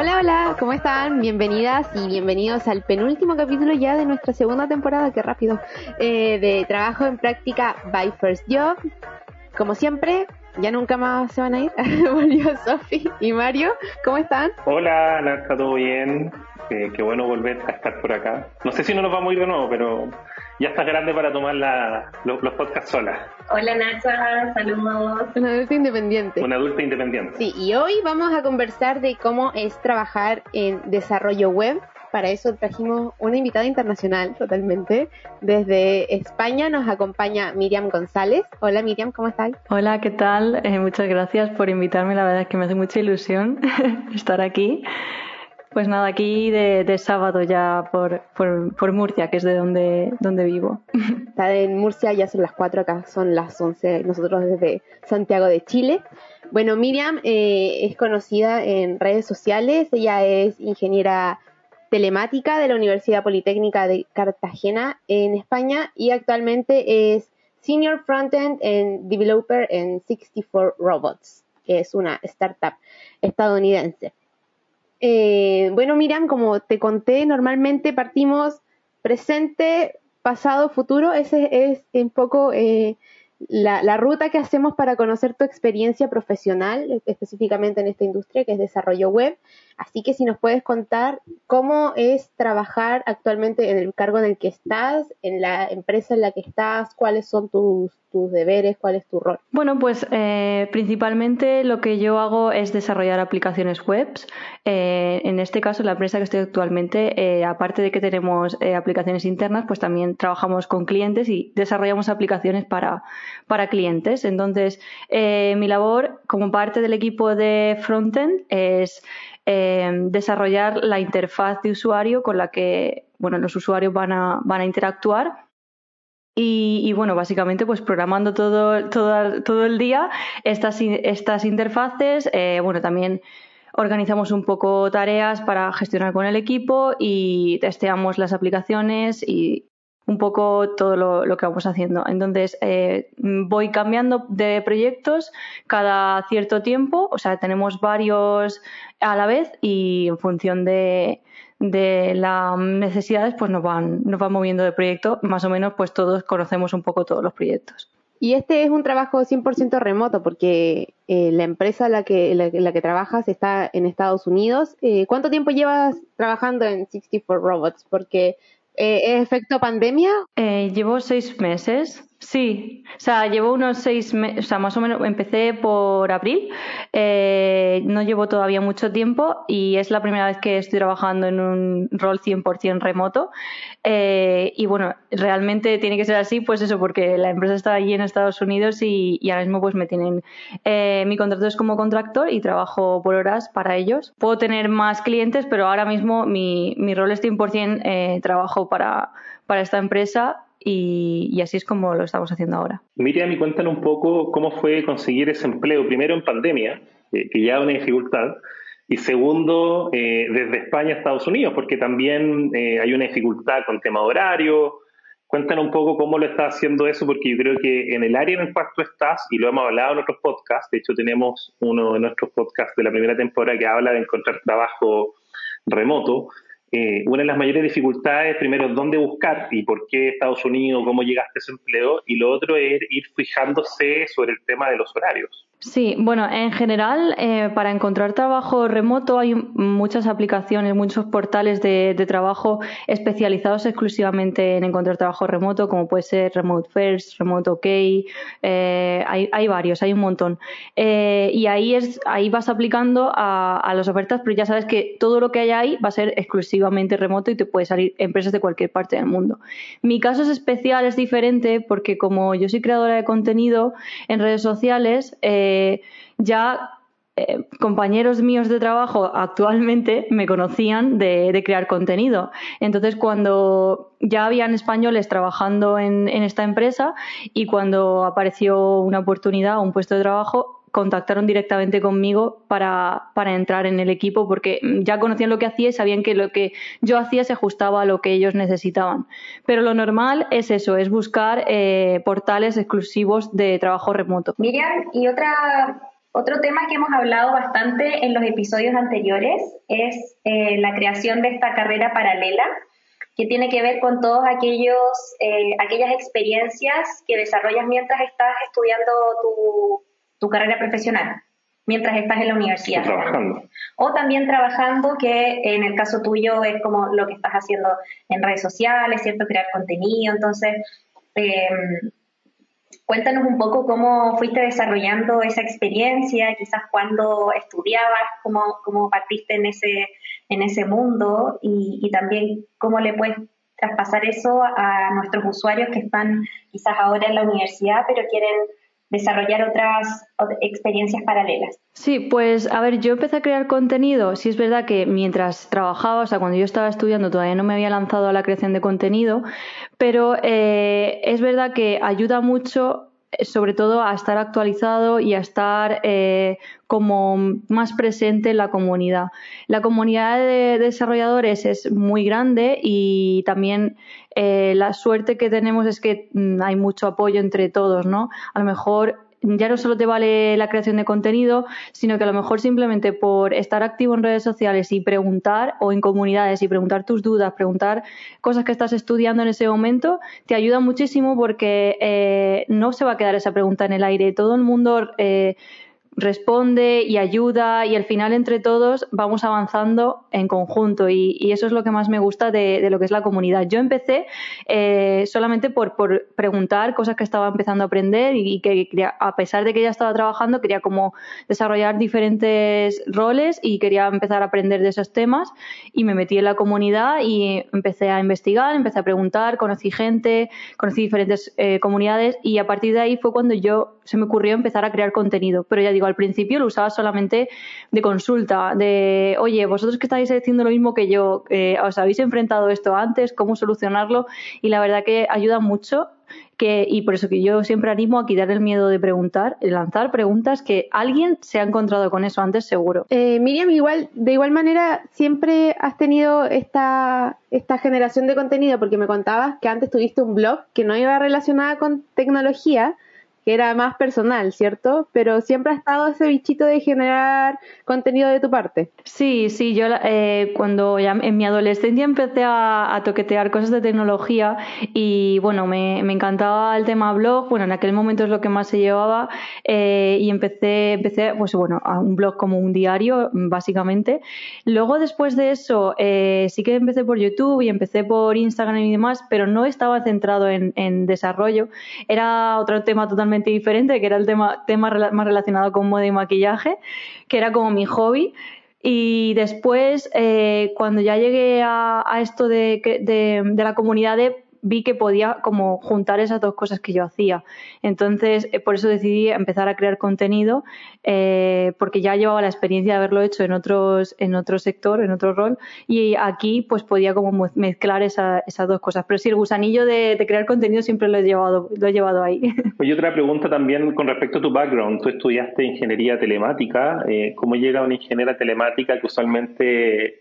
Hola, hola, ¿cómo están? Bienvenidas y bienvenidos al penúltimo capítulo ya de nuestra segunda temporada, qué rápido, eh, de trabajo en práctica by First Job. Como siempre, ya nunca más se van a ir. Volvió Sofi y Mario, ¿cómo están? Hola, ¿está todo bien? Eh, qué bueno volver a estar por acá. No sé si no nos vamos a ir de nuevo, pero ya estás grande para tomar los, los podcasts sola. Hola Nacha, saludos. Una adulta independiente. Una adulta independiente. Sí, y hoy vamos a conversar de cómo es trabajar en desarrollo web. Para eso trajimos una invitada internacional totalmente. Desde España nos acompaña Miriam González. Hola Miriam, ¿cómo estás? Hola, ¿qué tal? Eh, muchas gracias por invitarme. La verdad es que me hace mucha ilusión estar aquí. Pues nada, aquí de, sábado ya por, por, Murcia, que es de donde, donde vivo. Está en Murcia, ya son las 4 acá, son las 11, nosotros desde Santiago de Chile. Bueno, Miriam eh, es conocida en redes sociales, ella es ingeniera telemática de la Universidad Politécnica de Cartagena en España y actualmente es Senior Frontend and Developer en 64 Robots, que es una startup estadounidense. Eh, bueno, Miriam, como te conté, normalmente partimos presente, pasado, futuro. Ese es un poco eh, la, ruta que hacemos para conocer tu experiencia profesional, específicamente en esta industria que es desarrollo web. Así que si nos puedes contar cómo es trabajar actualmente en el cargo en el que estás, en la empresa en la que estás, cuáles son tus tus deberes? ¿Cuál es tu rol? Bueno, pues eh, principalmente lo que yo hago es desarrollar aplicaciones web. Eh, en este caso, la empresa que estoy actualmente, eh, aparte de que tenemos aplicaciones internas, pues también trabajamos con clientes y desarrollamos aplicaciones para, para clientes. Entonces, mi labor como parte del equipo de frontend es desarrollar la interfaz de usuario con la que bueno, los usuarios van a, van a interactuar. Y, bueno, básicamente pues programando todo, todo, todo el día estas, estas interfaces, eh, bueno, también organizamos un poco tareas para gestionar con el equipo y testeamos las aplicaciones y un poco todo lo, que vamos haciendo. Entonces, eh, voy cambiando de proyectos cada cierto tiempo, o sea, tenemos varios a la vez y en función de, de las necesidades, pues nos van, nos van moviendo de proyecto. Más o menos, pues todos conocemos un poco todos los proyectos. Y este es un trabajo 100% remoto porque eh, la empresa en la que, la, la, que trabajas está en Estados Unidos. Eh, ¿Cuánto tiempo llevas trabajando en 64 Robots? Porque ¿es efecto pandemia? llevo seis meses. Sí, o sea, llevo unos seis meses, o sea, más o menos empecé por abril, eh, no llevo todavía mucho tiempo y es la primera vez que estoy trabajando en un rol 100% remoto. Eh, y bueno, realmente tiene que ser así, pues eso, porque la empresa está allí en Estados Unidos y, ahora mismo pues me tienen, eh, mi contrato es como contractor y trabajo por horas para ellos. Puedo tener más clientes, pero ahora mismo mi, mi rol es 100% trabajo para, para esta empresa y, así es como lo estamos haciendo ahora. Miriam, y cuéntanos un poco cómo fue conseguir ese empleo, primero en pandemia, eh, que ya es una dificultad, y segundo, eh, desde España a Estados Unidos, porque también eh, hay una dificultad con tema horario. Cuéntanos un poco cómo lo estás haciendo eso, porque yo creo que en el área en el cual tú estás, y lo hemos hablado en otros podcasts, de hecho tenemos uno de nuestros podcasts de la primera temporada que habla de encontrar trabajo remoto, eh, una de las mayores dificultades, primero, dónde buscar y por qué Estados Unidos, cómo llegaste a ese empleo, y lo otro es ir fijándose sobre el tema de los horarios. Sí, bueno, en general, eh, para encontrar trabajo remoto hay muchas aplicaciones, muchos portales de, trabajo especializados exclusivamente en encontrar trabajo remoto, como puede ser Remote First, Remote OK, eh, hay, varios, hay un montón. Eh, y ahí, es, ahí vas aplicando a, a, las ofertas, pero ya sabes que todo lo que hay ahí va a ser exclusivamente remoto y te puede salir empresas de cualquier parte del mundo. Mi caso es especial, es diferente, porque como yo soy creadora de contenido en redes sociales, ya eh, compañeros míos de trabajo actualmente me conocían de, crear contenido. Entonces, cuando ya habían españoles trabajando en, esta empresa y cuando apareció una oportunidad, un puesto de trabajo, contactaron directamente conmigo para, entrar en el equipo porque ya conocían lo que hacía y sabían que lo que yo hacía se ajustaba a lo que ellos necesitaban. Pero lo normal es eso, es buscar eh, portales exclusivos de trabajo remoto. Miriam, y otra Otro tema que hemos hablado bastante en los episodios anteriores es eh, la creación de esta carrera paralela que tiene que ver con todas aquellos, eh, aquellas experiencias que desarrollas mientras estás estudiando tu, tu carrera profesional mientras estás en la universidad. O trabajando. O también trabajando, que en el caso tuyo es como lo que estás haciendo en redes sociales, ¿cierto? Crear contenido. Entonces, em, cuéntanos un poco cómo fuiste desarrollando esa experiencia, quizás cuando estudiabas, cómo, cómo partiste en ese, en ese mundo y, y también cómo le puedes traspasar eso a nuestros usuarios que están quizás ahora en la universidad, pero quieren desarrollar otras experiencias paralelas. Sí, pues a ver, yo empecé a crear contenido, sí es verdad que mientras trabajaba, o sea, cuando yo estaba estudiando todavía no me había lanzado a la creación de contenido, pero eh, es verdad que ayuda mucho sobre todo a estar actualizado y a estar eh, como más presente en la comunidad. La comunidad de desarrolladores es muy grande y también eh, la suerte que tenemos es que mm, hay mucho apoyo entre todos, ¿no? A lo mejor ya no solo te vale la creación de contenido, sino que a lo mejor simplemente por estar activo en redes sociales y preguntar o en comunidades y preguntar tus dudas, preguntar cosas que estás estudiando en ese momento, te ayuda muchísimo porque eh, no se va a quedar esa pregunta en el aire. Todo el mundo eh, responde y ayuda y al final entre todos vamos avanzando en conjunto y, eso es lo que más me gusta de, lo que es la comunidad. Yo empecé eh, solamente por, preguntar cosas que estaba empezando a aprender y, que a pesar de que ya estaba trabajando quería como desarrollar diferentes roles y quería empezar a aprender de esos temas y me metí en la comunidad y empecé a investigar, empecé a preguntar, conocí gente, conocí diferentes eh, comunidades y a partir de ahí fue cuando yo se me ocurrió empezar a crear contenido, pero ya digo, al principio lo usaba solamente de consulta, de, oye, vosotros que estáis haciendo lo mismo que yo, eh, os habéis enfrentado esto antes, cómo solucionarlo, y la verdad que ayuda mucho que, y por eso que yo siempre animo a quitar el miedo de preguntar, lanzar preguntas que alguien se ha encontrado con eso antes seguro. Eh, Miriam, igual, de igual manera, siempre has tenido esta, esta generación de contenido, porque me contabas que antes tuviste un blog que no iba relacionada con tecnología, que era más personal, ¿cierto? Pero siempre ha estado ese bichito de generar contenido de tu parte. Sí, sí, yo eh, cuando ya en mi adolescencia empecé a, toquetear cosas de tecnología y bueno, me, encantaba el tema blog, bueno, en aquel momento es lo que más se llevaba eh, y empecé, empecé, pues bueno, a un blog como un diario, básicamente. Luego después de eso, eh, sí que empecé por YouTube y empecé por Instagram y demás, pero no estaba centrado en, en desarrollo, era otro tema totalmente diferente, que era el tema, tema más relacionado con moda y maquillaje, que era como mi hobby. Y después, eh, cuando ya llegué a, esto de, de, la comunidad de vi que podía como juntar esas dos cosas que yo hacía. Entonces, eh, por eso decidí empezar a crear contenido, eh, porque ya llevaba la experiencia de haberlo hecho en otros, en otro sector, en otro rol, y aquí pues podía como mezclar esas dos cosas. Pero sí, el gusanillo de, crear contenido siempre lo he llevado, lo he llevado ahí. Oye, otra pregunta también con respecto a tu background. Tú estudiaste ingeniería telemática. Eh, ¿Cómo llega una ingeniera telemática que usualmente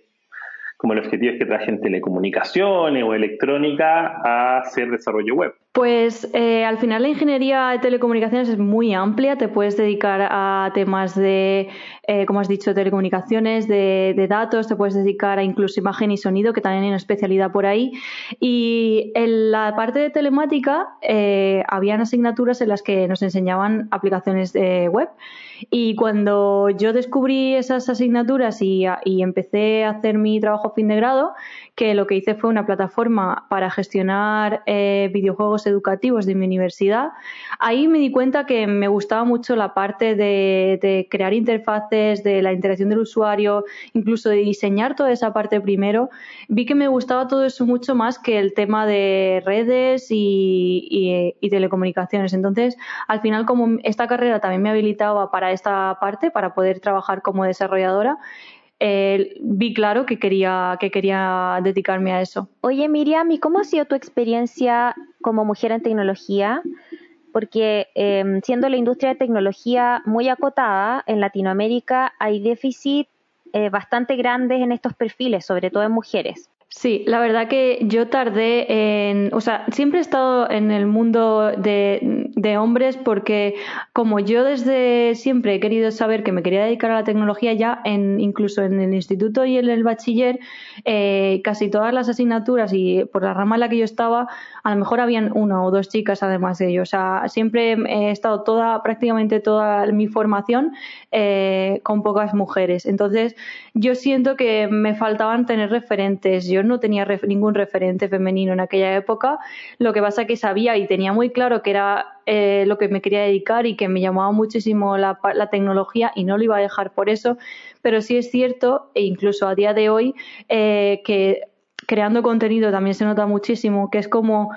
como el objetivo es que trabajen telecomunicaciones o electrónica a hacer desarrollo web. Pues eh, al final la ingeniería de telecomunicaciones es muy amplia, te puedes dedicar a temas de, eh, como has dicho, telecomunicaciones, de, datos, te puedes dedicar a incluso imagen y sonido, que también hay una especialidad por ahí. Y en la parte de telemática eh, habían asignaturas en las que nos enseñaban aplicaciones de web. Y cuando yo descubrí esas asignaturas y, empecé a hacer mi trabajo fin de grado, que lo que hice fue una plataforma para gestionar eh, educativos de mi universidad, ahí me di cuenta que me gustaba mucho la parte de, crear interfaces, de la interacción del usuario, incluso de diseñar toda esa parte primero. Vi que me gustaba todo eso mucho más que el tema de redes y telecomunicaciones. Entonces, al final, como esta carrera también me habilitaba para esta parte, para poder trabajar como desarrolladora, eh, vi claro que quería, que quería dedicarme a eso. Oye, Miriam, ¿y cómo ha sido tu experiencia como mujer en tecnología? Porque em, siendo la industria de tecnología muy acotada, en Latinoamérica hay déficit eh, bastante grandes en estos perfiles, sobre todo en mujeres. Sí, la verdad que yo tardé en, o sea, siempre he estado en el mundo de, de, hombres porque como yo desde siempre he querido saber que me quería dedicar a la tecnología ya, en, incluso en el instituto y en el bachiller, eh, casi todas las asignaturas y por la rama en la que yo estaba, a lo mejor habían una o dos chicas además de ello. O sea, siempre he estado toda, prácticamente toda mi formación eh, con pocas mujeres. Entonces, yo siento que me faltaban tener referentes. Yo no tenía ningún referente femenino en aquella época. Lo que pasa que sabía y tenía muy claro que era eh, lo que me quería dedicar y que me llamaba muchísimo la, tecnología y no lo iba a dejar por eso. Pero sí es cierto, e incluso a día de hoy, eh, que creando contenido también se nota muchísimo, que es como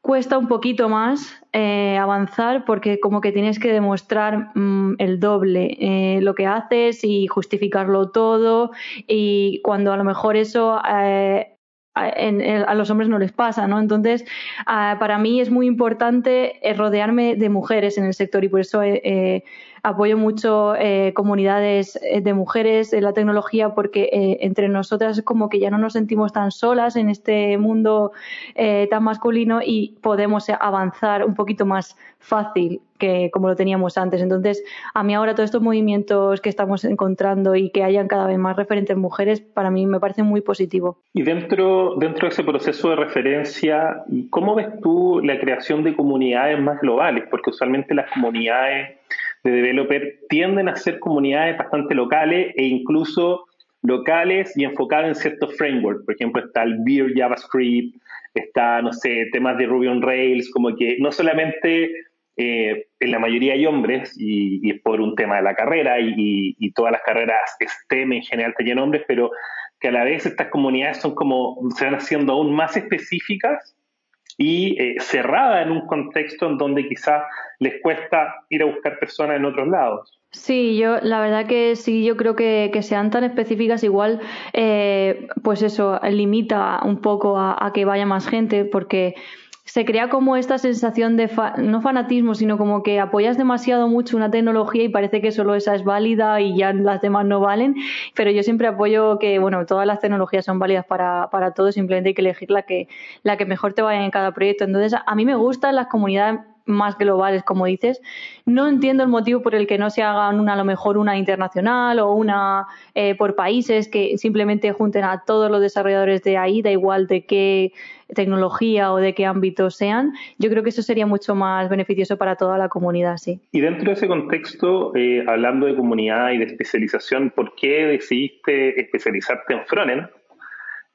cuesta un poquito más eh, avanzar porque como que tienes que demostrar mm, el doble eh, lo que haces y justificarlo todo y cuando a lo mejor eso eh, a los hombres no les pasa, ¿no? Entonces, para mí es muy importante rodearme de mujeres en el sector y por eso apoyo mucho eh, comunidades eh, de mujeres en la tecnología porque eh, entre nosotras como que ya no nos sentimos tan solas en este mundo tan masculino y podemos avanzar un poquito más fácil que como lo teníamos antes. Entonces, a mí ahora todos estos movimientos que estamos encontrando y que hayan cada vez más referentes mujeres, para mí me parece muy positivo. Y dentro, dentro de ese proceso de referencia, ¿cómo ves tú la creación de comunidades más globales? Porque usualmente las comunidades de developer tienden a ser comunidades bastante locales e incluso locales y enfocadas en ciertos frameworks. Por ejemplo, está el Beer JavaScript, está, no sé, temas de Ruby on Rails, como que no solamente eh, en la mayoría hay hombres y, es por un tema de la carrera y, y, todas las carreras STEM en general tienen hombres, pero que a la vez estas comunidades son como, se van haciendo aún más específicas y eh, cerrada en un contexto en donde quizás les cuesta ir a buscar personas en otros lados. Sí, yo la verdad que sí, yo creo que, que sean tan específicas igual, eh, pues eso limita un poco a, que vaya más gente, porque se crea como esta sensación de, no fanatismo, sino como que apoyas demasiado mucho una tecnología y parece que solo esa es válida y ya las demás no valen. Pero yo siempre apoyo que, bueno, todas las tecnologías son válidas para, para todos, simplemente hay que elegir la que, la que mejor te vaya en cada proyecto. Entonces, a mí me gustan las comunidades más globales, como dices. No entiendo el motivo por el que no se hagan una, a lo mejor una internacional o una eh, por países que simplemente junten a todos los desarrolladores de ahí, da igual de qué tecnología o de qué ámbito sean. Yo creo que eso sería mucho más beneficioso para toda la comunidad, sí. Y dentro de ese contexto, eh, hablando de comunidad y de especialización, ¿por qué decidiste especializarte en frontend?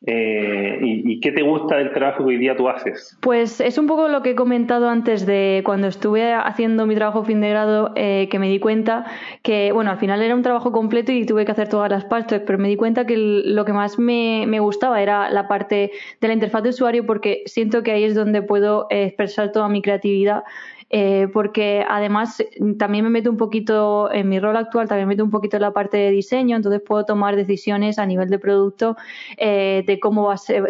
Eh, y, qué te gusta del trabajo que hoy día tú haces? Pues es un poco lo que he comentado antes de cuando estuve haciendo mi trabajo fin de grado, eh, que me di cuenta que, bueno, al final era un trabajo completo y tuve que hacer todas las partes, pero me di cuenta que lo que más me, me gustaba era la parte de la interfaz de usuario porque siento que ahí es donde puedo expresar toda mi creatividad eh, porque además también me meto un poquito en mi rol actual, también me meto un poquito en la parte de diseño, entonces puedo tomar decisiones a nivel de producto eh, de cómo va, a ser,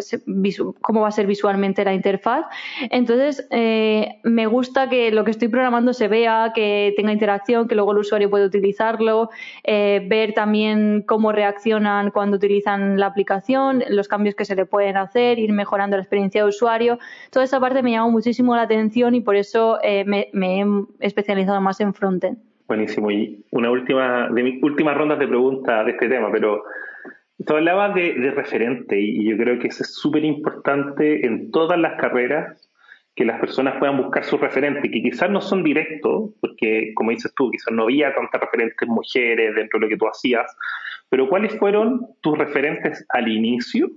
cómo va a ser visualmente la interfaz. Entonces, eh, me gusta que lo que estoy programando se vea, que tenga interacción, que luego el usuario pueda utilizarlo, ver también cómo reaccionan cuando utilizan la aplicación, los cambios que se le pueden hacer, ir mejorando la experiencia de usuario. Toda esa parte me llama muchísimo la atención y por eso me, he especializado más en frontend. Buenísimo. Y una última, de mis últimas rondas de preguntas de este tema, pero tú hablabas de, referente y yo creo que es súper importante en todas las carreras que las personas puedan buscar sus referentes, que quizás no son directos, porque como dices tú, quizás no había tantas referentes mujeres dentro de lo que tú hacías, pero ¿cuáles fueron tus referentes al inicio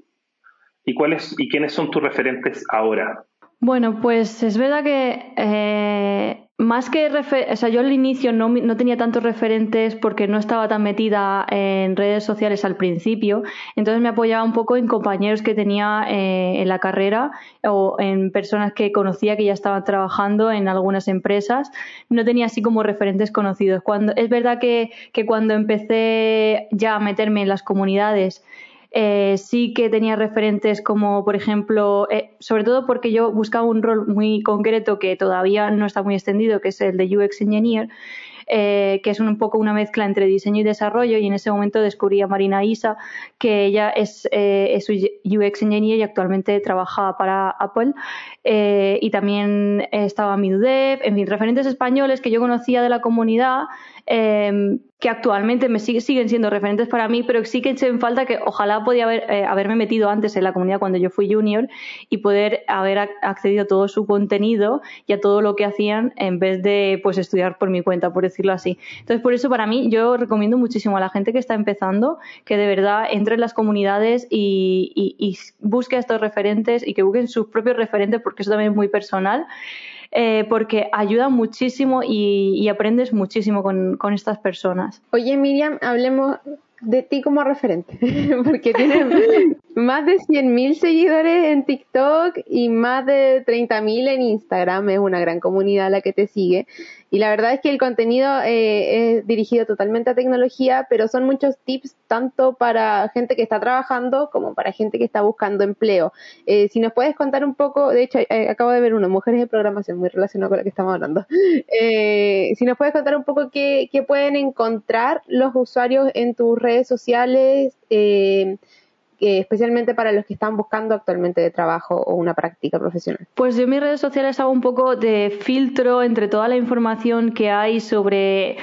y cuáles y quiénes son tus referentes ahora? Bueno, pues es verdad que eh, más que, o sea, yo al inicio no, no, tenía tantos referentes porque no estaba tan metida en redes sociales al principio, entonces me apoyaba un poco en compañeros que tenía eh, en la carrera o en personas que conocía que ya estaban trabajando en algunas empresas, no tenía así como referentes conocidos. Cuando, es verdad que, que cuando empecé ya a meterme en las comunidades, eh, sí que tenía referentes como, por ejemplo, eh, sobre todo porque yo buscaba un rol muy concreto que todavía no está muy extendido, que es el de UX Engineer. eh, que es un poco una mezcla entre diseño y desarrollo y en ese momento descubrí a Marina Isa, que ella es, eh, es UX Engineer y actualmente trabaja para Apple y también estaba Midudev, en fin, referentes españoles que yo conocía de la comunidad Em, que actualmente me siguen siendo referentes para mí, pero sí que eché en falta que ojalá podía eh, haberme metido antes en la comunidad cuando yo fui junior y poder haber accedido a todo su contenido y a todo lo que hacían en vez de pues estudiar por mi cuenta, por decirlo así. Entonces, por eso para mí yo recomiendo muchísimo a la gente que está empezando que de verdad entre en las comunidades y, y busque a estos referentes y que busquen sus propios referentes porque eso también es muy personal eh, porque ayuda muchísimo y, aprendes muchísimo con, con estas personas. Oye, Miriam, hablemos de ti como referente, porque tienes más de 100.000 seguidores en TikTok y más de 30.000 en Instagram. Es una gran comunidad la que te sigue. Y la verdad es que el contenido eh, es dirigido totalmente a tecnología, pero son muchos tips tanto para gente que está trabajando como para gente que está buscando empleo. Eh, si nos puedes contar un poco, de hecho, eh, acabo de ver uno, Mujeres de Programación, muy relacionado con lo que estamos hablando. si nos puedes contar un poco qué, qué, pueden encontrar los usuarios en tus redes sociales especialmente para los que están buscando actualmente de trabajo o una práctica profesional? Pues yo en mis redes sociales hago un poco de filtro entre toda la información que hay sobre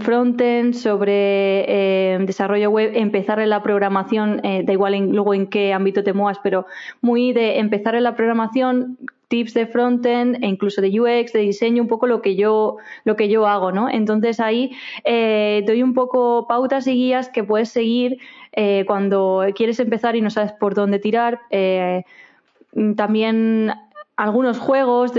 frontend, sobre eh, desarrollo web, empezar en la programación, eh, da igual luego en qué ámbito te muevas, pero muy de empezar en la programación tips de frontend e incluso de UX, de diseño, un poco lo que yo, lo que yo hago, ¿no? Entonces ahí eh, doy un poco pautas y guías que puedes seguir eh, cuando quieres empezar y no sabes por dónde tirar. Eh, también algunos juegos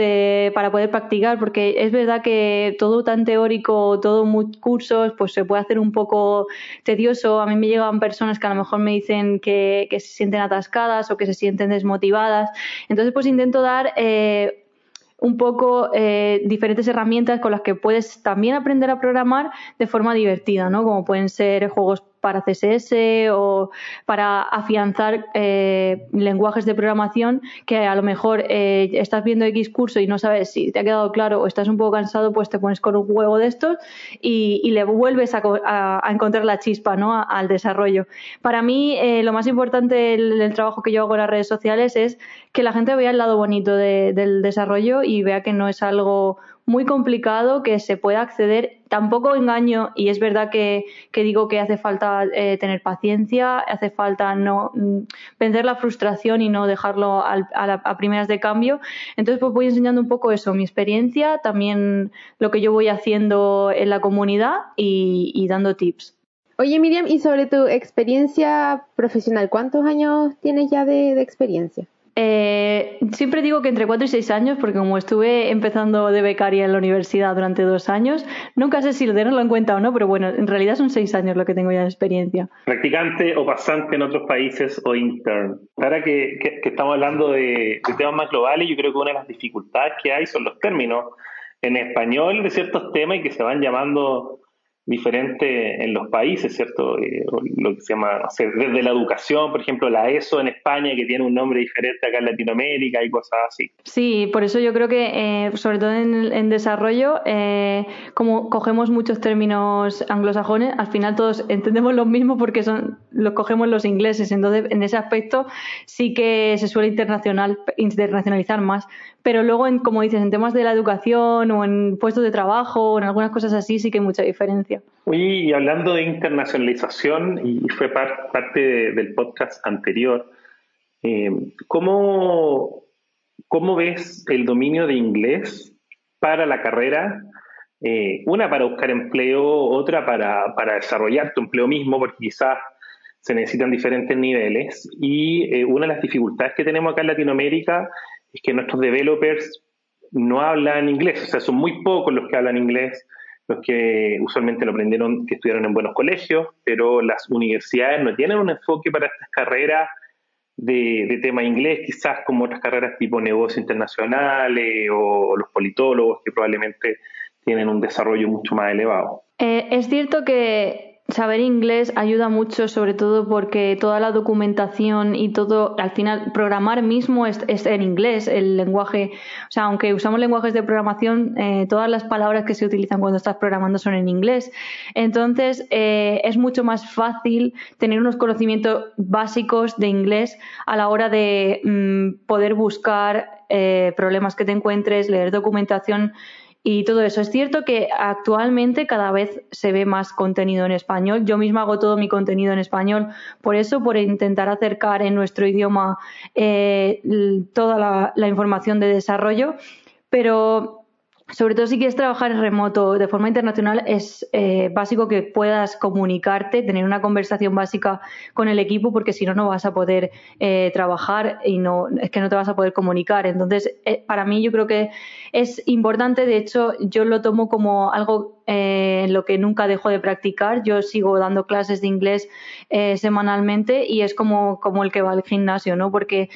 para poder practicar, porque es verdad que todo tan teórico, todo cursos, pues se puede hacer un poco tedioso. A mí me llegan personas que a lo mejor me dicen que, que se sienten atascadas o que se sienten desmotivadas. Entonces, pues intento dar eh, un poco eh, diferentes herramientas con las que puedes también aprender a programar de forma divertida, ¿no? Como pueden ser juegos para CSS o para afianzar eh, lenguajes de programación que a lo mejor eh, estás viendo X curso y no sabes si te ha quedado claro o estás un poco cansado, pues te pones con un juego de estos y, le vuelves a, encontrar la chispa ¿no? al desarrollo. Para mí, eh, lo más importante del, trabajo que yo hago en las redes sociales es que la gente vea el lado bonito del desarrollo y vea que no es algo muy complicado que se pueda acceder. Tampoco engaño, y es verdad que, digo que hace falta eh, tener paciencia, hace falta no mm, vencer la frustración y no dejarlo a, primeras de cambio. Entonces, pues voy enseñando un poco eso, mi experiencia, también lo que yo voy haciendo en la comunidad y, dando tips. Oye, Miriam, y sobre tu experiencia profesional, ¿cuántos años tienes ya de experiencia? Eh, siempre digo que entre 4 y 6 años, porque como estuve empezando de becaria en la universidad durante dos años, nunca sé si lo tenerlo en cuenta o no, pero bueno, en realidad son 6 años lo que tengo ya de experiencia. Practicante o pasante en otros países o intern. Ahora que, estamos hablando de, de temas más globales, yo creo que una de las dificultades que hay son los términos en español de ciertos temas y que se van llamando diferente en los países, ¿cierto? Eh, lo que se llama, no sé, desde la educación, por ejemplo, la ESO en España, que tiene un nombre diferente acá en Latinoamérica y cosas así. Sí, por eso yo creo que, eh, sobre todo en, desarrollo, eh, como cogemos muchos términos anglosajones, al final todos entendemos lo mismo porque son los cogemos los ingleses. Entonces, en ese aspecto sí que se suele internacional, internacionalizar más. Pero luego, en, como dices, en temas de la educación o en puestos de trabajo o en algunas cosas así, sí que hay mucha diferencia. Oye, y hablando de internacionalización, y fue parte del podcast anterior, eh, ¿cómo, ¿cómo ves el dominio de inglés para la carrera? Eh, una para buscar empleo, otra para, para desarrollar tu empleo mismo, porque quizás se necesitan diferentes niveles. Y eh, una de las dificultades que tenemos acá en Latinoamérica es que nuestros developers no hablan inglés, o sea, son muy pocos los que hablan inglés, los que usualmente lo aprendieron, que estudiaron en buenos colegios, pero las universidades no tienen un enfoque para estas carreras de, tema inglés, quizás como otras carreras tipo negocios internacionales o los politólogos que probablemente tienen un desarrollo mucho más elevado. Eh, es cierto que saber inglés ayuda mucho, sobre todo porque toda la documentación y todo, al final, programar mismo es, en inglés, el lenguaje, o sea, aunque usamos lenguajes de programación, eh, todas las palabras que se utilizan cuando estás programando son en inglés. Entonces, eh, es mucho más fácil tener unos conocimientos básicos de inglés a la hora de mm, poder buscar eh, problemas que te encuentres, leer documentación y todo eso. Es cierto que actualmente cada vez se ve más contenido en español. Yo misma hago todo mi contenido en español, por eso, por intentar acercar en nuestro idioma eh, toda la información de desarrollo. Pero sobre todo si quieres trabajar remoto de forma internacional, es eh, básico que puedas comunicarte, tener una conversación básica con el equipo, porque si no, no vas a poder eh, trabajar y no es que no te vas a poder comunicar. Entonces, eh, para mí yo creo que es importante, de hecho, yo lo tomo como algo en lo que nunca dejo de practicar. Yo sigo dando clases de inglés semanalmente y es como, como el que va al gimnasio, ¿no? Porque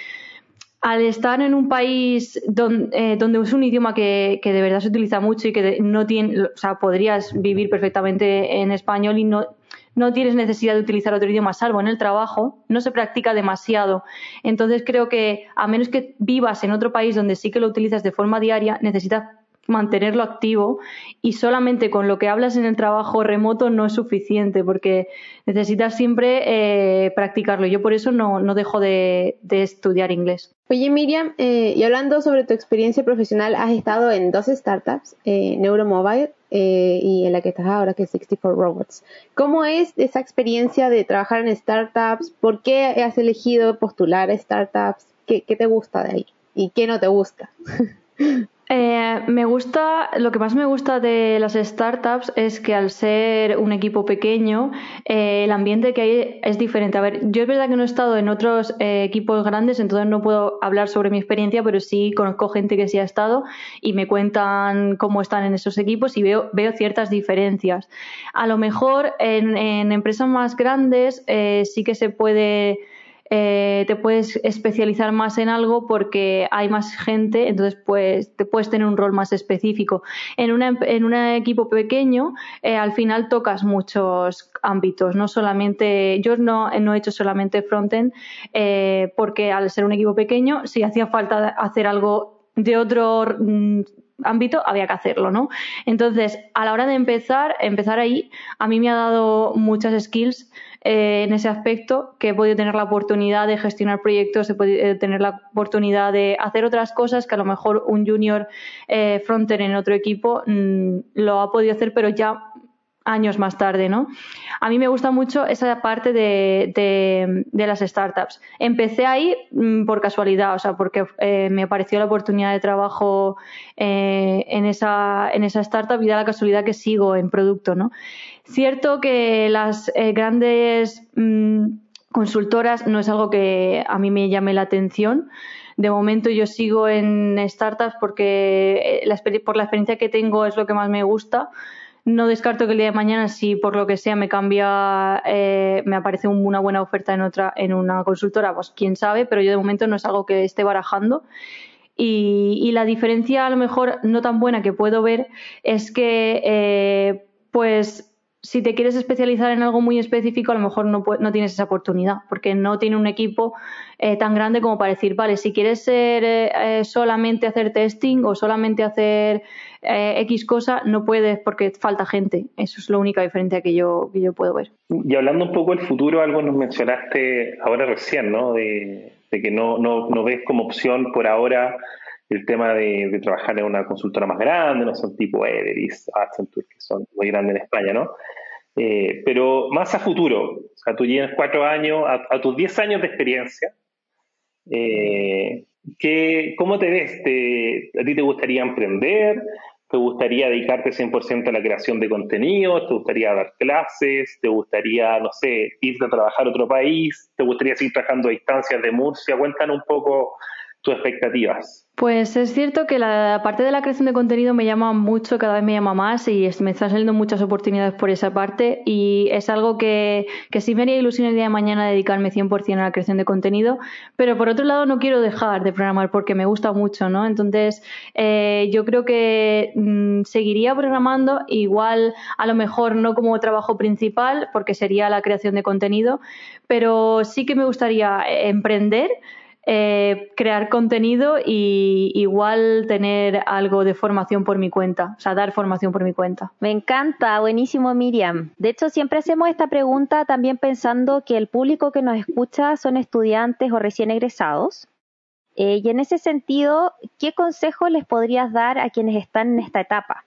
al estar en un país donde, eh, donde es un idioma que, que, de verdad se utiliza mucho y que no tiene, o sea, podrías vivir perfectamente en español y no, no tienes necesidad de utilizar otro idioma, salvo en el trabajo, no se practica demasiado. Entonces creo que a menos que vivas en otro país donde sí que lo utilizas de forma diaria, necesitas mantenerlo activo y solamente con lo que hablas en el trabajo remoto no es suficiente porque necesitas siempre eh, practicarlo. Yo por eso no, no dejo de, estudiar inglés. Oye Miriam, eh, y hablando sobre tu experiencia profesional, has estado en dos startups, eh, Neuromobile y en la que estás ahora, que es 64 Robots. ¿Cómo es esa experiencia de trabajar en startups? ¿Por qué has elegido postular a startups? ¿Qué, qué te gusta de ahí? ¿Y qué no te gusta? Eh, me gusta, lo que más me gusta de las startups es que al ser un equipo pequeño, eh, el ambiente que hay es diferente. A ver, yo es verdad que no he estado en otros eh, equipos grandes, entonces no puedo hablar sobre mi experiencia, pero sí conozco gente que sí ha estado y me cuentan cómo están en esos equipos y veo, ciertas diferencias. A lo mejor en, en empresas más grandes sí que se puede eh, te puedes especializar más en algo porque hay más gente, entonces pues puedes tener un rol más específico. En, en un equipo pequeño, eh, al final tocas muchos ámbitos, no solamente, yo no, no he hecho solamente frontend, eh, porque al ser un equipo pequeño, si hacía falta hacer algo de otro mm, ámbito había que hacerlo, ¿no? Entonces, a la hora de empezar, empezar ahí, a mí me ha dado muchas skills eh, en ese aspecto, que he podido tener la oportunidad de gestionar proyectos, he podido eh, tener la oportunidad de hacer otras cosas que a lo mejor un junior eh, fronter en otro equipo mm, lo ha podido hacer, pero ya años más tarde, ¿no? A mí me gusta mucho esa parte de, de, las startups. Empecé ahí mm, por casualidad, o sea, porque eh, me apareció la oportunidad de trabajo eh, en, esa, en esa startup y da la casualidad que sigo en producto, ¿no? Cierto que las eh, grandes mm, consultoras no es algo que a mí me llame la atención. De momento yo sigo en startups porque la, por la experiencia que tengo es lo que más me gusta no descarto que el día de mañana, si por lo que sea me cambia, eh, me aparece una buena oferta en otra, en una consultora, pues quién sabe, pero yo de momento no es algo que esté barajando. Y, la diferencia a lo mejor no tan buena que puedo ver es que, eh, pues, si te quieres especializar en algo muy específico, a lo mejor no, no tienes esa oportunidad, porque no tiene un equipo eh, tan grande como para decir, vale, si quieres ser solamente hacer testing o solamente hacer eh, X cosa, no puedes porque falta gente. Eso es la única diferencia que yo, que yo puedo ver. Y hablando un poco del futuro, algo nos mencionaste ahora recién, ¿no? De, que no, no, no, ves como opción por ahora el tema de, trabajar en una consultora más grande, no son tipo Everest, Accenture, que son muy grandes en España, ¿no? Eh, pero más a futuro, o sea, tú cuatro años, a, tus diez años de experiencia, eh, ¿cómo te ves? ¿A ti te gustaría emprender? ¿Te gustaría dedicarte 100% a la creación de contenidos? ¿Te gustaría dar clases? ¿Te gustaría, no sé, irte a trabajar a otro país? ¿Te gustaría seguir trabajando a distancias de Murcia? Cuéntanos un poco tus expectativas? Pues es cierto que la parte de la creación de contenido me llama mucho, cada vez me llama más y me están saliendo muchas oportunidades por esa parte y es algo que, que sí me haría ilusión el día de mañana dedicarme 100% a la creación de contenido, pero por otro lado no quiero dejar de programar porque me gusta mucho, ¿no? Entonces eh, yo creo que mm, seguiría programando, igual a lo mejor no como trabajo principal porque sería la creación de contenido, pero sí que me gustaría emprender eh, crear contenido y igual tener algo de formación por mi cuenta, o sea, dar formación por mi cuenta. Me encanta, buenísimo Miriam. De hecho, siempre hacemos esta pregunta también pensando que el público que nos escucha son estudiantes o recién egresados. Eh, y en ese sentido, ¿qué consejo les podrías dar a quienes están en esta etapa?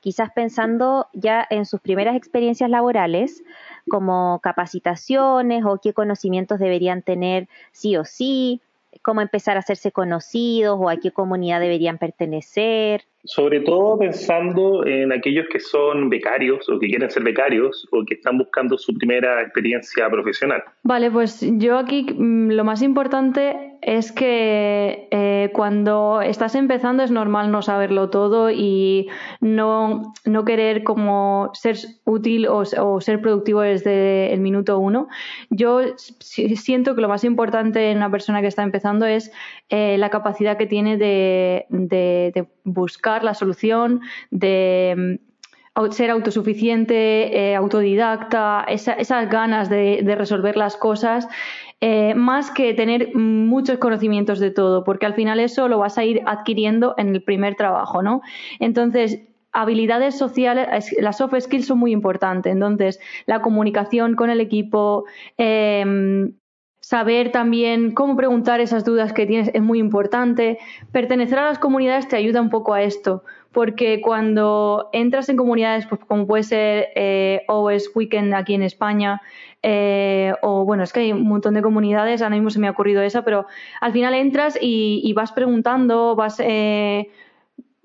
Quizás pensando ya en sus primeras experiencias laborales, como capacitaciones o qué conocimientos deberían tener sí o sí, cómo empezar a hacerse conocidos o a qué comunidad deberían pertenecer. Sobre todo pensando en aquellos que son becarios o que quieren ser becarios o que están buscando su primera experiencia profesional. Vale, pues yo aquí mm, lo más importante es que eh, cuando estás empezando es normal no saberlo todo y no, no querer como ser útil o, ser productivo desde el minuto uno. Yo siento que lo más importante en una persona que está empezando es eh, la capacidad que tiene de, de buscar la solución, de mm, ser autosuficiente, eh, autodidacta, esas ganas de, resolver las cosas, eh, más que tener muchos conocimientos de todo, porque al final eso lo vas a ir adquiriendo en el primer trabajo, ¿no? Entonces, habilidades sociales, las soft skills son muy importantes. Entonces, la comunicación con el equipo, em, Saber también cómo preguntar esas dudas que tienes es muy importante. Pertenecer a las comunidades te ayuda un poco a esto, porque cuando entras en comunidades, pues como puede ser eh, OS Weekend aquí en España, eh, o bueno, es que hay un montón de comunidades, ahora mismo se me ha ocurrido esa, pero al final entras y, vas preguntando, vas eh,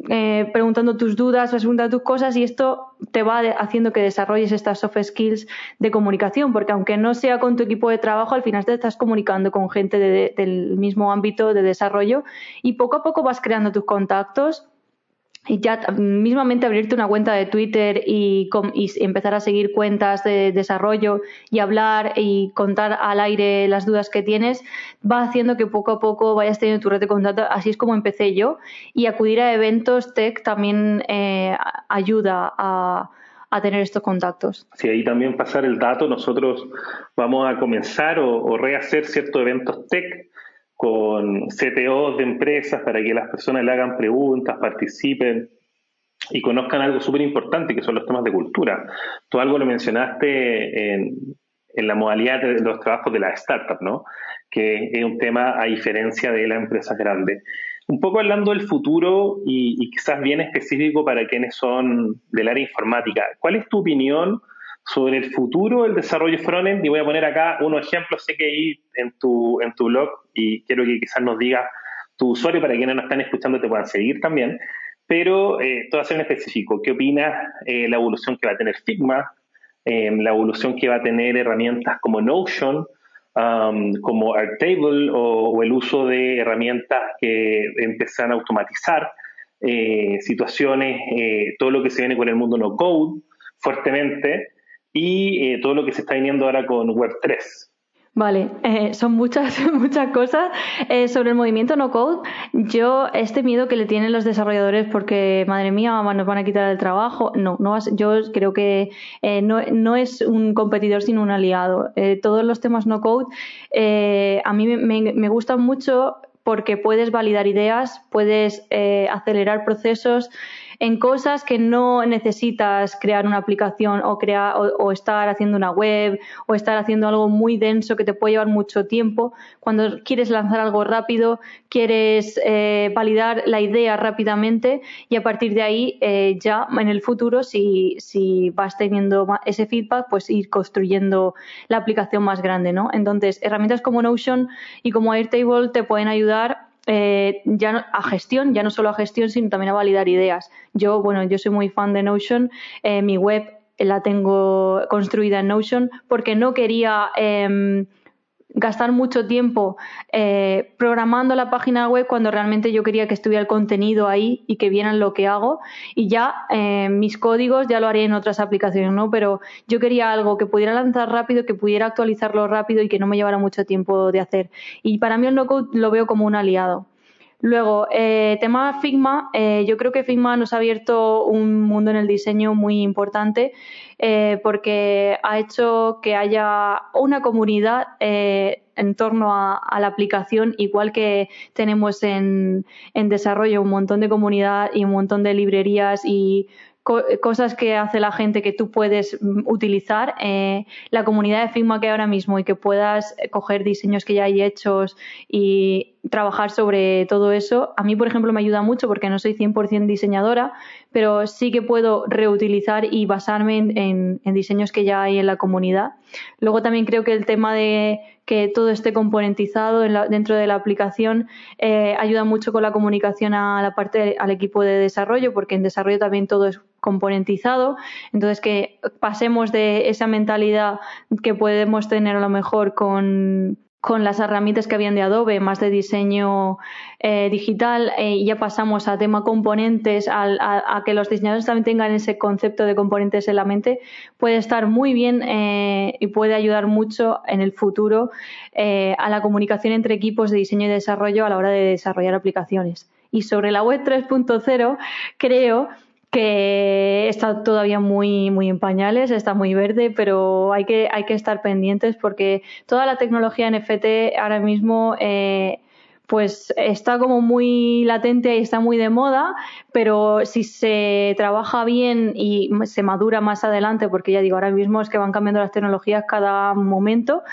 eh, preguntando tus dudas, vas preguntando tus cosas y esto te va haciendo que desarrolles estas soft skills de comunicación, porque aunque no sea con tu equipo de trabajo, al final te estás comunicando con gente del mismo ámbito de desarrollo y poco a poco vas creando tus contactos ya mismamente abrirte una cuenta de Twitter y, empezar a seguir cuentas de desarrollo y hablar y contar al aire las dudas que tienes, va haciendo que poco a poco vayas teniendo tu red de contacto. Así es como empecé yo. Y acudir a eventos tech también eh, ayuda a, tener estos contactos. Sí, ahí también pasar el dato. Nosotros vamos a comenzar o, o rehacer ciertos eventos tech con CTOs de empresas para que las personas le hagan preguntas, participen y conozcan algo súper importante que son los temas de cultura. Tú algo lo mencionaste en, la modalidad de los trabajos de la startup, ¿no? Que es un tema a diferencia de las empresas grandes. Un poco hablando del futuro y, y quizás bien específico para quienes son del área informática, ¿cuál es tu opinión sobre el futuro del desarrollo frontend y voy a poner acá unos ejemplos, sé que ahí en tu, en tu blog y quiero que quizás nos diga tu usuario para quienes nos están escuchando te puedan seguir también, pero eh, todo en específico, ¿qué opinas eh, la evolución que va a tener Figma, eh, la evolución que va a tener herramientas como Notion, como Airtable o, o, el uso de herramientas que empiezan a automatizar eh, situaciones, todo lo que se viene con el mundo no code fuertemente, y eh, todo lo que se está viniendo ahora con Web3. Vale, eh, son muchas, muchas cosas. Eh, sobre el movimiento no code, yo este miedo que le tienen los desarrolladores porque, madre mía, nos van a quitar el trabajo, no, no yo creo que no, no, es un competidor sino un aliado. todos los temas no code a mí me, me, gustan mucho porque puedes validar ideas, puedes acelerar procesos en cosas que no necesitas crear una aplicación o, crear, o, estar haciendo una web o estar haciendo algo muy denso que te puede llevar mucho tiempo. Cuando quieres lanzar algo rápido, quieres eh, validar la idea rápidamente y a partir de ahí eh, ya en el futuro, si, si vas teniendo ese feedback, pues ir construyendo la aplicación más grande, ¿no? Entonces, herramientas como Notion y como Airtable te pueden ayudar eh, ya a gestión, ya no solo a gestión, sino también a validar ideas. Yo, bueno, yo soy muy fan de Notion, eh, mi web la tengo construida en Notion porque no quería em, gastar mucho tiempo eh, programando la página web cuando realmente yo quería que estuviera el contenido ahí y que vieran lo que hago y ya eh, mis códigos ya lo haré en otras aplicaciones, ¿no? Pero yo quería algo que pudiera lanzar rápido, que pudiera actualizarlo rápido y que no me llevara mucho tiempo de hacer. Y para mí el no-code lo veo como un aliado. Luego, eh, tema Figma, eh, yo creo que Figma nos ha abierto un mundo en el diseño muy importante eh, porque ha hecho que haya una comunidad en torno a, la aplicación, igual que tenemos en, en desarrollo un montón de comunidad y un montón de librerías y cosas que hace la gente que tú puedes mm, utilizar. Eh, la comunidad de Figma que hay ahora mismo y que puedas coger diseños que ya hay hechos y trabajar sobre todo eso, a mí, por ejemplo, me ayuda mucho porque no soy 100% diseñadora, pero sí que puedo reutilizar y basarme en, diseños que ya hay en la comunidad. Luego también creo que el tema de que todo esté componentizado dentro de la aplicación eh, ayuda mucho con la comunicación a la parte al equipo de desarrollo, porque en desarrollo también todo es componentizado. Entonces, que pasemos de esa mentalidad que podemos tener a lo mejor con, con las herramientas que habían de Adobe, más de diseño eh, digital, eh, ya pasamos a tema componentes, a, que los diseñadores también tengan ese concepto de componentes en la mente, puede estar muy bien eh, y puede ayudar mucho en el futuro a la comunicación entre equipos de diseño y desarrollo a la hora de desarrollar aplicaciones. Y sobre la web 3.0, creo que está todavía muy, muy en pañales, está muy verde, pero hay que, hay que estar pendientes porque toda la tecnología NFT ahora mismo eh, pues está como muy latente y está muy de moda, pero si se trabaja bien y se madura más adelante, porque ya digo, ahora mismo es que van cambiando las tecnologías cada momento,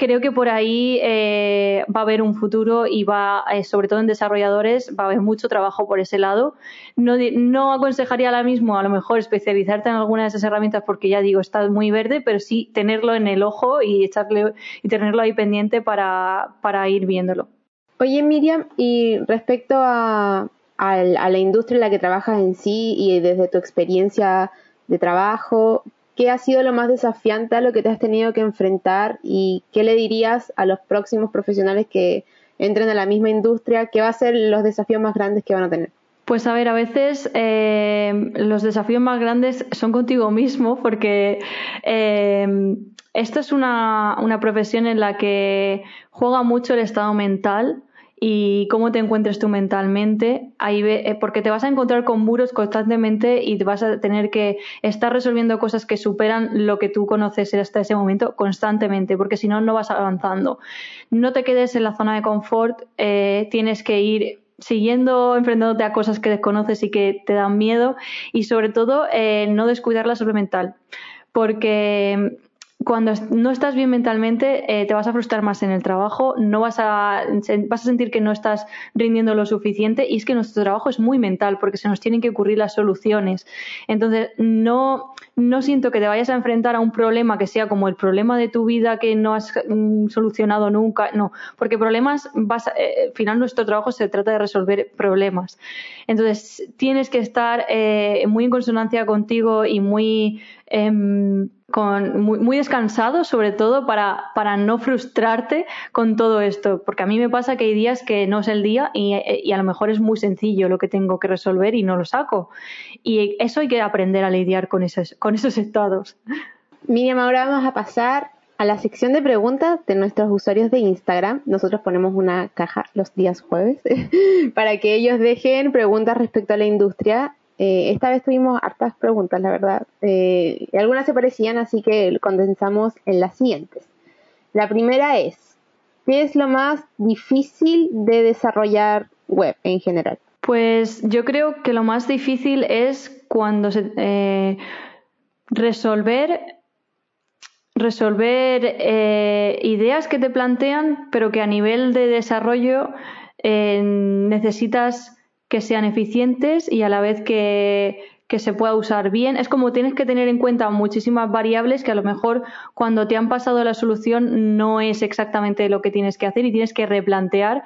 creo que por ahí eh, va a haber un futuro y va, eh, sobre todo en desarrolladores, va a haber mucho trabajo por ese lado. No, no aconsejaría ahora mismo a lo mejor especializarte en alguna de esas herramientas porque ya digo, está muy verde, pero sí tenerlo en el ojo y echarle y tenerlo ahí pendiente para, para ir viéndolo. Oye, Miriam, y respecto a, a la industria en la que trabajas en sí y desde tu experiencia de trabajo, ¿Qué ha sido lo más desafiante a lo que te has tenido que enfrentar y qué le dirías a los próximos profesionales que entren a la misma industria? ¿Qué va a ser los desafíos más grandes que van a tener? Pues a ver, a veces eh, los desafíos más grandes son contigo mismo porque eh, esta es una, una profesión en la que juega mucho el estado mental y cómo te encuentres tú mentalmente, ahí eh, porque te vas a encontrar con muros constantemente y vas a tener que estar resolviendo cosas que superan lo que tú conoces hasta ese momento constantemente, porque si no, no vas avanzando. No te quedes en la zona de confort, eh, tienes que ir siguiendo enfrentándote a cosas que desconoces y que te dan miedo y sobre todo eh, no descuidar la salud mental porque cuando no estás bien mentalmente, eh, te vas a frustrar más en el trabajo, no vas a, vas a sentir que no estás rindiendo lo suficiente y es que nuestro trabajo es muy mental porque se nos tienen que ocurrir las soluciones. Entonces, no, no siento que te vayas a enfrentar a un problema que sea como el problema de tu vida que no has mm, solucionado nunca, no, porque problemas, vas eh, al final nuestro trabajo se trata de resolver problemas. Entonces, tienes que estar eh, muy en consonancia contigo y muy... Muy, descansado, sobre todo para, para no frustrarte con todo esto. Porque a mí me pasa que hay días que no es el día y, y, a lo mejor es muy sencillo lo que tengo que resolver y no lo saco. Y eso hay que aprender a lidiar con esos, con esos estados. Miriam, ahora vamos a pasar a la sección de preguntas de nuestros usuarios de Instagram. Nosotros ponemos una caja los días jueves para que ellos dejen preguntas respecto a la industria eh, esta vez tuvimos hartas preguntas, la verdad. Eh, algunas se parecían, así que condensamos en las siguientes. La primera es, ¿qué es lo más difícil de desarrollar web en general? Pues yo creo que lo más difícil es cuando se eh, resolver resolver ideas que te plantean, pero que a nivel de desarrollo necesitas que sean eficientes y a la vez que, se pueda usar bien. Es como tienes que tener en cuenta muchísimas variables que a lo mejor cuando te han pasado la solución no es exactamente lo que tienes que hacer y tienes que replantear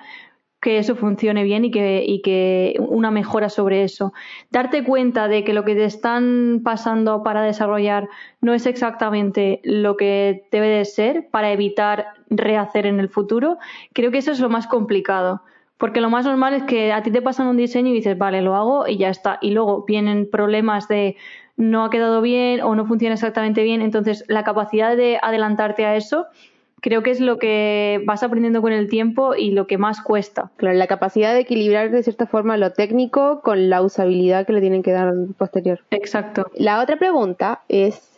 que eso funcione bien y que, y que una mejora sobre eso. Darte cuenta de que lo que te están pasando para desarrollar no es exactamente lo que debe de ser para evitar rehacer en el futuro, creo que eso es lo más complicado. Porque lo más normal es que a ti te pasan un diseño y dices, vale, lo hago y ya está. Y luego vienen problemas de no ha quedado bien o no funciona exactamente bien. Entonces, la capacidad de adelantarte a eso creo que es lo que vas aprendiendo con el tiempo y lo que más cuesta. Claro, la capacidad de equilibrar de cierta forma lo técnico con la usabilidad que le tienen que dar posterior. Exacto. La otra pregunta es,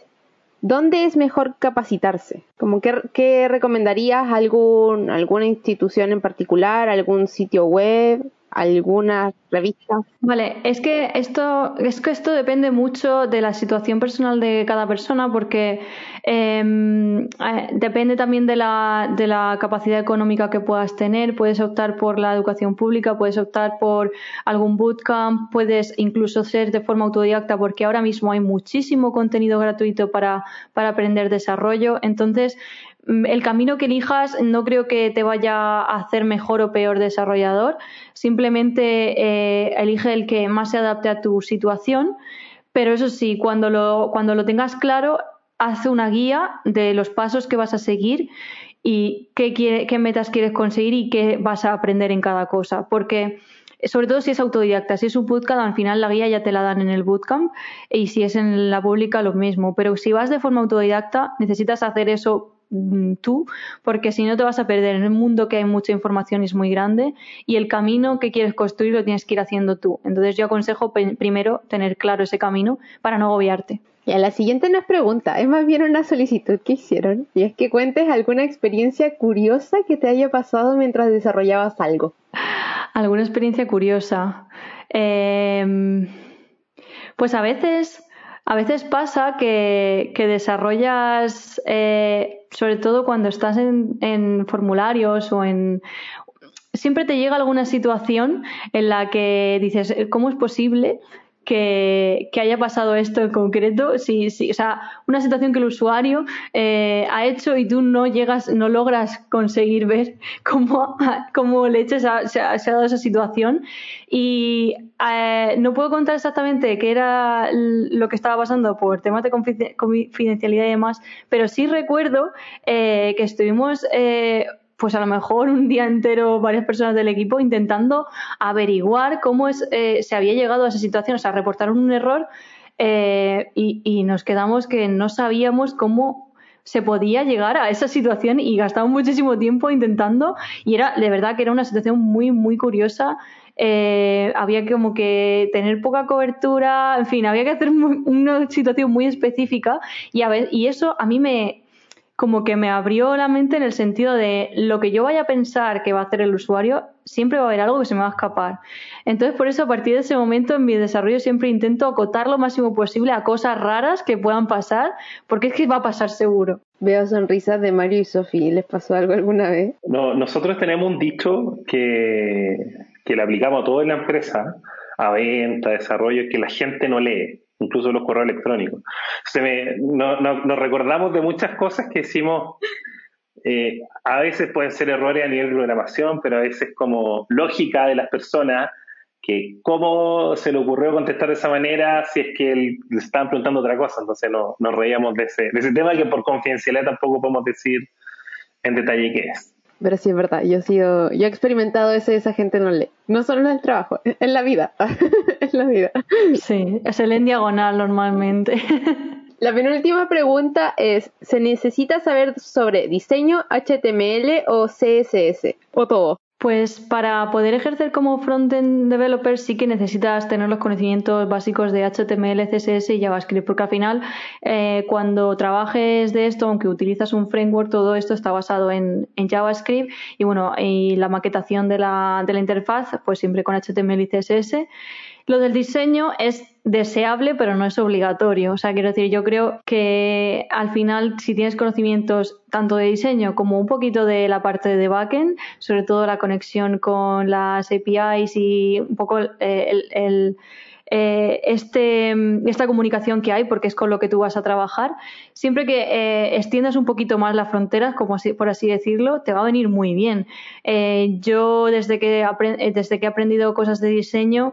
¿dónde es mejor capacitarse? Como que, ¿Qué recomendarías algún, alguna institución en particular, algún sitio web? Alguna revista? Vale, es que esto, es que esto depende mucho de la situación personal de cada persona, porque em, eh, depende también de la, de la capacidad económica que puedas tener. Puedes optar por la educación pública, puedes optar por algún bootcamp, puedes incluso ser de forma autodidacta, porque ahora mismo hay muchísimo contenido gratuito para, para aprender desarrollo. Entonces, el camino que elijas no creo que te vaya a hacer mejor o peor desarrollador, simplemente eh, elige el que más se adapte a tu situación, pero eso sí, cuando lo, cuando lo tengas claro, haz una guía de los pasos que vas a seguir y qué, qué metas quieres conseguir y qué vas a aprender en cada cosa, porque sobre todo si es autodidacta. Si es un bootcamp, al final la guía ya te la dan en el bootcamp y si es en la pública lo mismo. Pero si vas de forma autodidacta, necesitas hacer eso Mm, tú, porque si no te vas a perder en un mundo que hay mucha información y es muy grande y el camino que quieres construir lo tienes que ir haciendo tú. Entonces yo aconsejo primero tener claro ese camino para no agobiarte. Y a la siguiente no es pregunta, es más bien una solicitud que hicieron y es que cuentes alguna experiencia curiosa que te haya pasado mientras desarrollabas algo. ¿Alguna experiencia curiosa? Em, pues a veces a veces pasa que, desarrollas, eh, sobre todo cuando estás en, en formularios o en, siempre te llega alguna situación en la que dices, ¿cómo es posible que, haya pasado esto en concreto, si, si, o sea, una situación que el usuario eh, ha hecho y tú no llegas, no logras conseguir ver cómo, cómo leche se ha, se, ha, dado esa situación. Y eh, no puedo contar exactamente qué era lo que estaba pasando por temas de confidencialidad y demás, pero sí recuerdo eh, que estuvimos pues a lo mejor un día entero varias personas del equipo intentando averiguar cómo es, eh, se había llegado a esa situación, o sea, reportaron un error eh, y, y, nos quedamos que no sabíamos cómo se podía llegar a esa situación y gastamos muchísimo tiempo intentando y era de verdad que era una situación muy muy curiosa. Eh, había como que tener poca cobertura en fin había que hacer una situación muy específica y, a ver, y eso a mí me como que me abrió la mente en el sentido de lo que yo vaya a pensar que va a hacer el usuario, siempre va a haber algo que se me va a escapar. Entonces, por eso, a partir de ese momento en mi desarrollo siempre intento acotar lo máximo posible a cosas raras que puedan pasar, porque es que va a pasar seguro. Veo sonrisas de Mario y Sofía. ¿Les pasó algo alguna vez? No, nosotros tenemos un dicho que, que le aplicamos a toda la empresa, a venta, desarrollo, que la gente no lee incluso los correos electrónicos. Se me, no, nos recordamos de muchas cosas que hicimos. Eh, a veces pueden ser errores a nivel de programación, pero a veces como lógica de las personas, que cómo se le ocurrió contestar de esa manera si es que él, le estaban preguntando otra cosa. Entonces no, nos reíamos de ese, de ese tema que por confidencialidad tampoco podemos decir en detalle qué es. Pero sí es verdad, yo he sido, yo he experimentado eso y esa gente no lee. No solo en el trabajo, en la vida. en la vida. Sí, es el en diagonal normalmente. La penúltima pregunta es, ¿se necesita saber sobre diseño, HTML o CSS? ¿O todo? Pues para poder ejercer como frontend developer sí que necesitas tener los conocimientos básicos de HTML, CSS y JavaScript, porque al final eh, cuando trabajes de esto, aunque utilizas un framework, todo esto está basado en, en JavaScript y bueno, y la maquetación de la, de la interfaz, pues siempre con HTML y CSS. Lo del diseño es deseable, pero no es obligatorio. O sea, quiero decir, yo creo que al final, si tienes conocimientos tanto de diseño como un poquito de la parte de backend, sobre todo la conexión con las APIs y un poco eh, el, eh, este, esta comunicación que hay, porque es con lo que tú vas a trabajar, siempre que eh, extiendas un poquito más las fronteras, como así, por así decirlo, te va a venir muy bien. Yo desde que, desde que he aprendido cosas de diseño,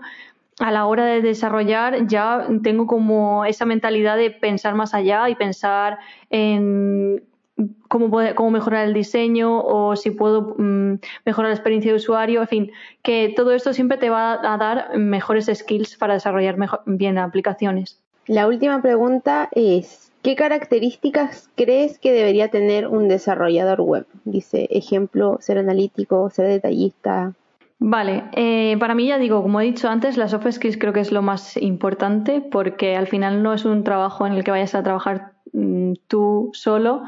a la hora de desarrollar ya tengo como esa mentalidad de pensar más allá y pensar en cómo, cómo mejorar el diseño o si puedo mm, mejorar la experiencia de usuario, en fin, que todo esto siempre te va a dar mejores skills para desarrollar bien aplicaciones. La última pregunta es, ¿qué características crees que debería tener un desarrollador web? Dice, ejemplo, ser analítico, ser detallista. Vale, eh, para mí ya digo, como he dicho antes, las soft skills creo que es lo más importante porque al final no es un trabajo en el que vayas a trabajar mm, tú solo,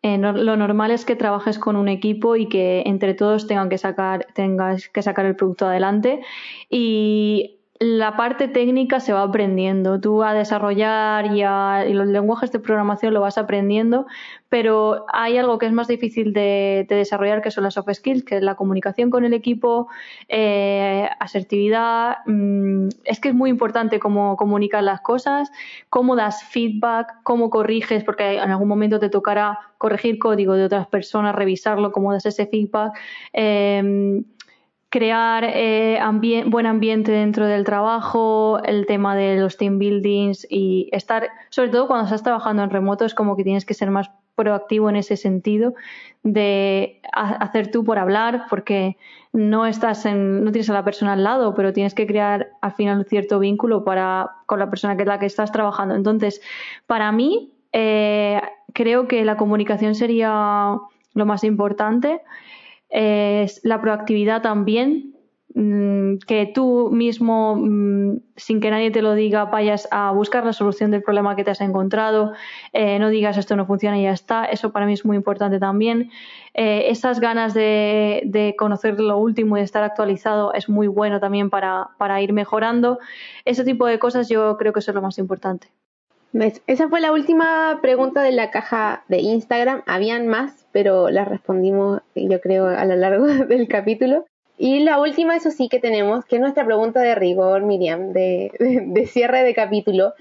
eh, lo normal es que trabajes con un equipo y que entre todos tengan que sacar, tengas que sacar el producto adelante. Y la parte técnica se va aprendiendo. Tú a desarrollar y, a, los lenguajes de programación lo vas aprendiendo, pero hay algo que es más difícil de, desarrollar, que son las soft skills, que es la comunicación con el equipo, eh, asertividad. Mm, es que es muy importante cómo comunicas las cosas, cómo das feedback, cómo corriges, porque en algún momento te tocará corregir código de otras personas, revisarlo, cómo das ese feedback. Eh, crear eh, buen ambiente dentro del trabajo, el tema de los team buildings y estar, sobre todo cuando estás trabajando en remoto, es como que tienes que ser más proactivo en ese sentido de hacer tú por hablar, porque no estás en, no tienes a la persona al lado, pero tienes que crear al final un cierto vínculo para con la persona que la que estás trabajando. Entonces, para mí, eh, creo que la comunicación sería lo más importante es la proactividad también, mm, que tú mismo, mm, sin que nadie te lo diga, vayas a buscar la solución del problema que te has encontrado, eh, no digas esto no funciona y ya está, eso para mí es muy importante también. Eh, esas ganas de, conocer lo último y de estar actualizado es muy bueno también para, para ir mejorando. Ese tipo de cosas yo creo que es lo más importante. Esa fue la última pregunta de la caja de Instagram. Habían más, pero las respondimos, yo creo, a lo largo del capítulo. Y la última, eso sí que tenemos, que es nuestra pregunta de rigor, Miriam, de, de cierre de capítulo,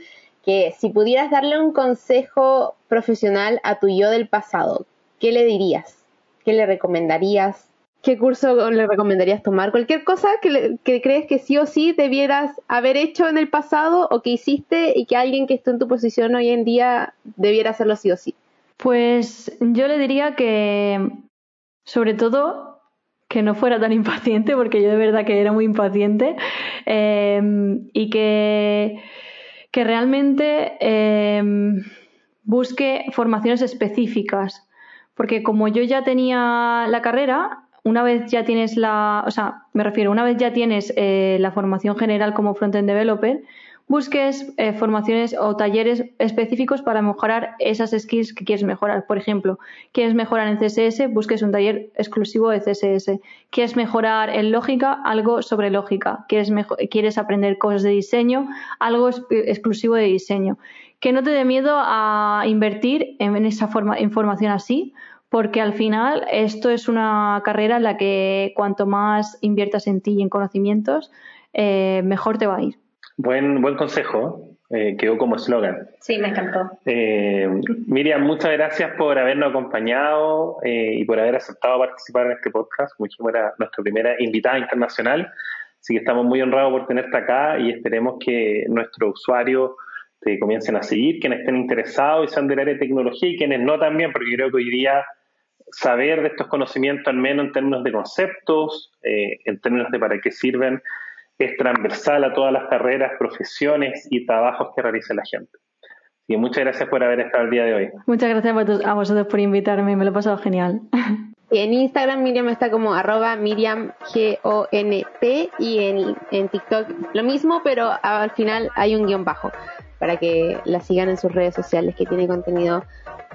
que si pudieras darle un consejo profesional a tu yo del pasado, ¿qué le dirías? ¿Qué le recomendarías? ¿Qué curso le recomendarías tomar? Cualquier cosa que, crees que sí o sí debieras haber hecho en el pasado o que hiciste y que alguien que esté en tu posición hoy en día debiera hacerlo sí o sí. Pues yo le diría que, sobre todo, que no fuera tan impaciente, porque yo de verdad que era muy impaciente, em, y que, que realmente em, busque formaciones específicas. Porque como yo ya tenía la carrera, una vez ya tienes la, o sea, me refiero, una vez ya tienes eh, la formación general como frontend developer, busques eh, formaciones o talleres específicos para mejorar esas skills que quieres mejorar. Por ejemplo, quieres mejorar en CSS, busques un taller exclusivo de CSS. Quieres mejorar en lógica, algo sobre lógica. Quieres, quieres aprender cosas de diseño, algo exclusivo de diseño. Que no te dé miedo a invertir en, esa forma, información así, porque al final esto es una carrera en la que cuanto más inviertas en ti y en conocimientos, eh, mejor te va a ir. Buen, buen consejo, eh, quedó como eslogan. Sí, me encantó. Eh, Miriam, muchas gracias por habernos acompañado y por haber aceptado participar en este podcast. Como dijimos, era nuestra primera invitada internacional, así que estamos muy honrados por tenerte acá y esperemos que nuestros usuarios te comiencen a seguir, quienes estén interesados y sean del área de tecnología y quienes no también, porque creo que hoy día saber de estos conocimientos, al menos en términos de conceptos, eh, en términos de para qué sirven, es transversal a todas las carreras, profesiones y trabajos que realiza la gente. Y muchas gracias por haber estado el día de hoy. Muchas gracias a vosotros por invitarme, me lo he pasado genial. En Instagram Miriam está como arroba Miriam G-O-N-T y en, en TikTok lo mismo, pero al final hay un guion bajo para que la sigan en sus redes sociales que tiene contenido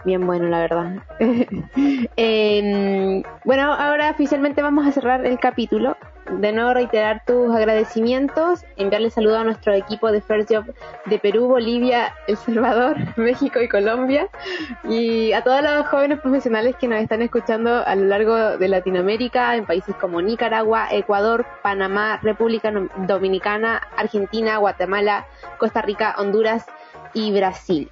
bien bueno, la verdad. Bueno, ahora oficialmente vamos a cerrar el capítulo. De nuevo reiterar tus agradecimientos, enviarle saludos a nuestro equipo de First Job de Perú, Bolivia, El Salvador, México y Colombia, y a todos los jóvenes profesionales que nos están escuchando a lo largo de Latinoamérica, en países como Nicaragua, Ecuador, Panamá, República Dominicana, Argentina, Guatemala, Costa Rica, Honduras y Brasil.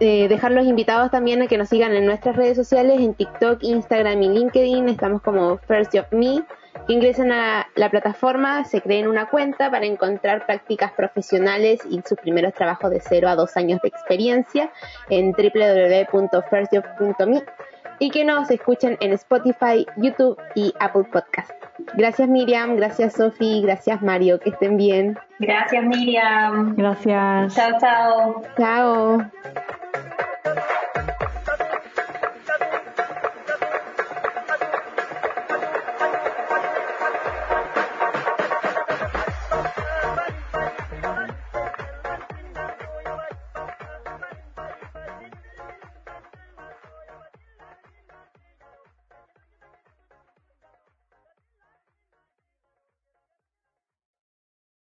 Eh, dejar los invitados también a que nos sigan en nuestras redes sociales, en TikTok, Instagram y LinkedIn. Estamos como First Job Me. Ingresen a la plataforma, se creen una cuenta para encontrar prácticas profesionales y sus primeros trabajos de cero a dos años de experiencia en www.firstjob.me y que nos escuchen en Spotify, YouTube y Apple Podcast. Gracias Miriam, gracias Sofi, gracias Mario, que estén bien. Gracias Miriam. Gracias. Chao, chao. Chao.